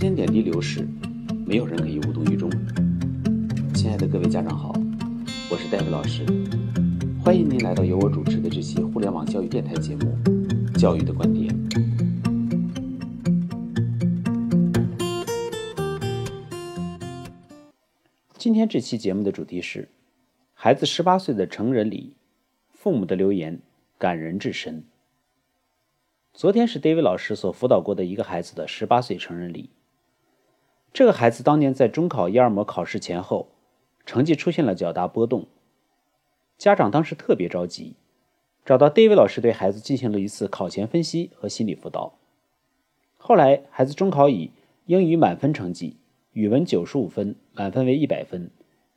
时间点滴流逝，没有人可以无动于衷。亲爱的各位家长好，我是戴维老师，欢迎您来到由我主持的这期互联网教育电台节目《教育的观点》。今天这期节目的主题是：孩子十八岁的成人礼，父母的留言感人至深。昨天是 David 老师所辅导过的一个孩子的十八岁成人礼。这个孩子当年在中考一二模考试前后，成绩出现了较大波动，家长当时特别着急，找到 David 老师对孩子进行了一次考前分析和心理辅导。后来，孩子中考以英语满分成绩。语文九十五分，满分为一百分；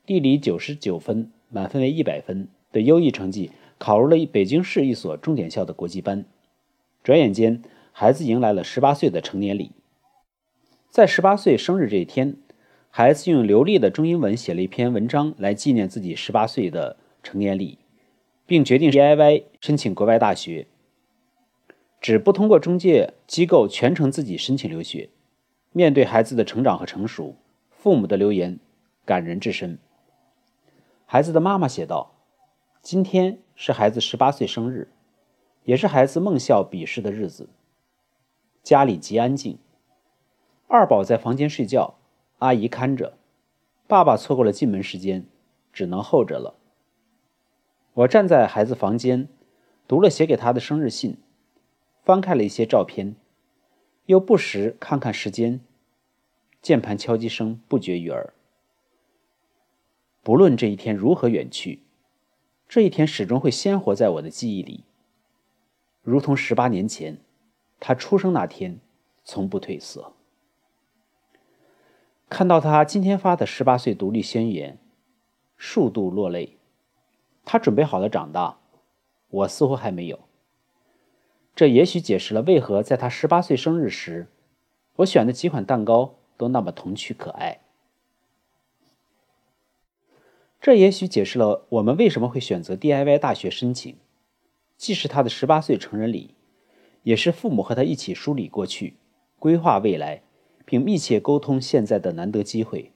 地理九十九分，满分为一百分的优异成绩，考入了北京市一所重点校的国际班。转眼间，孩子迎来了十八岁的成年礼。在十八岁生日这一天，孩子用流利的中英文写了一篇文章来纪念自己十八岁的成年礼，并决定 DIY 申请国外大学，只不通过中介机构，全程自己申请留学。面对孩子的成长和成熟，父母的留言感人至深。孩子的妈妈写道：“今天是孩子十八岁生日，也是孩子梦校笔试的日子。家里极安静，二宝在房间睡觉，阿姨看着。爸爸错过了进门时间，只能候着了。我站在孩子房间，读了写给他的生日信，翻开了一些照片。”又不时看看时间，键盘敲击声不绝于耳。不论这一天如何远去，这一天始终会鲜活在我的记忆里，如同十八年前他出生那天，从不褪色。看到他今天发的十八岁独立宣言，数度落泪。他准备好了长大，我似乎还没有。这也许解释了为何在他十八岁生日时，我选的几款蛋糕都那么童趣可爱。这也许解释了我们为什么会选择 DIY 大学申请，既是他的十八岁成人礼，也是父母和他一起梳理过去、规划未来，并密切沟通现在的难得机会。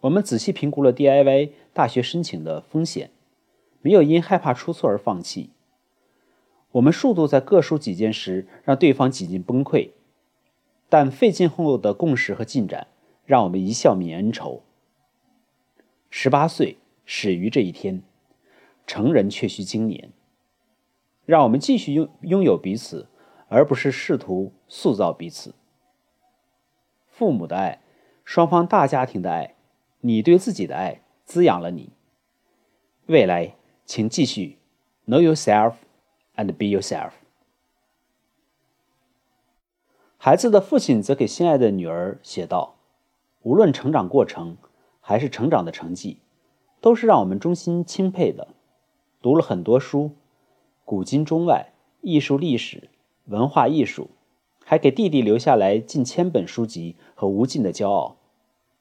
我们仔细评估了 DIY 大学申请的风险，没有因害怕出错而放弃。我们数度在各抒己见时，让对方几近崩溃，但费尽后的共识和进展，让我们一笑泯恩仇。十八岁始于这一天，成人却需经年。让我们继续拥拥有彼此，而不是试图塑造彼此。父母的爱，双方大家庭的爱，你对自己的爱，滋养了你。未来，请继续 know yourself。And be yourself。孩子的父亲则给心爱的女儿写道：“无论成长过程还是成长的成绩，都是让我们衷心钦佩的。读了很多书，古今中外，艺术、历史、文化艺术，还给弟弟留下来近千本书籍和无尽的骄傲。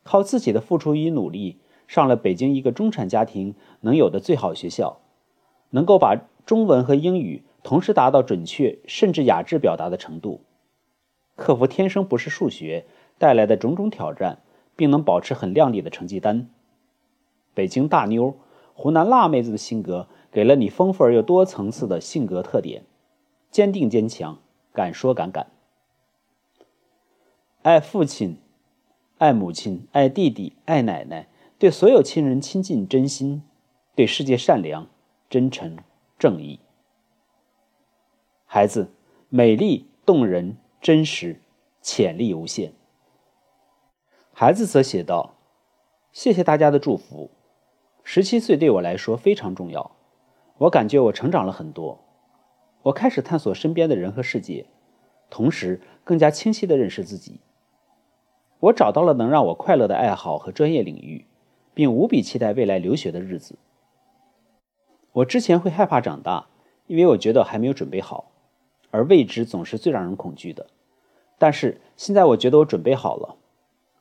靠自己的付出与努力，上了北京一个中产家庭能有的最好学校，能够把。”中文和英语同时达到准确甚至雅致表达的程度，克服天生不是数学带来的种种挑战，并能保持很靓丽的成绩单。北京大妞、湖南辣妹子的性格，给了你丰富而又多层次的性格特点：坚定坚强，敢说敢干。爱父亲，爱母亲，爱弟弟，爱奶奶，对所有亲人亲近真心，对世界善良真诚。正义，孩子，美丽动人，真实，潜力无限。孩子则写道：“谢谢大家的祝福。十七岁对我来说非常重要，我感觉我成长了很多。我开始探索身边的人和世界，同时更加清晰的认识自己。我找到了能让我快乐的爱好和专业领域，并无比期待未来留学的日子。”我之前会害怕长大，因为我觉得还没有准备好，而未知总是最让人恐惧的。但是现在我觉得我准备好了，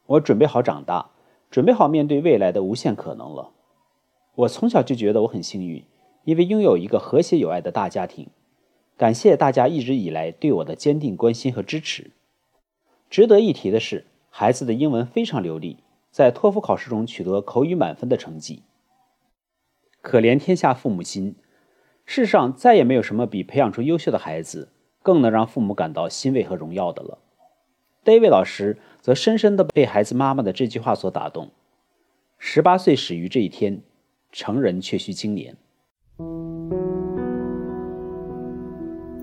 我准备好长大，准备好面对未来的无限可能了。我从小就觉得我很幸运，因为拥有一个和谐有爱的大家庭。感谢大家一直以来对我的坚定关心和支持。值得一提的是，孩子的英文非常流利，在托福考试中取得口语满分的成绩。可怜天下父母心，世上再也没有什么比培养出优秀的孩子更能让父母感到欣慰和荣耀的了。David 老师则深深地被孩子妈妈的这句话所打动。十八岁始于这一天，成人却需经年。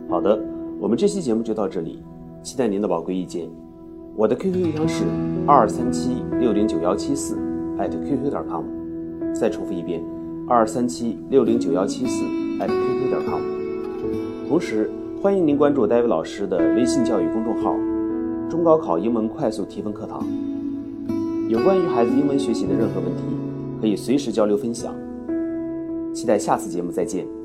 好的，我们这期节目就到这里，期待您的宝贵意见。我的 QQ 邮箱是二三七六零九幺七四 @QQ 点 com，再重复一遍，二三七六零九幺七四 @QQ 点 com。同时，欢迎您关注戴维老师的微信教育公众号“中高考英文快速提分课堂”。有关于孩子英文学习的任何问题，可以随时交流分享。期待下次节目再见。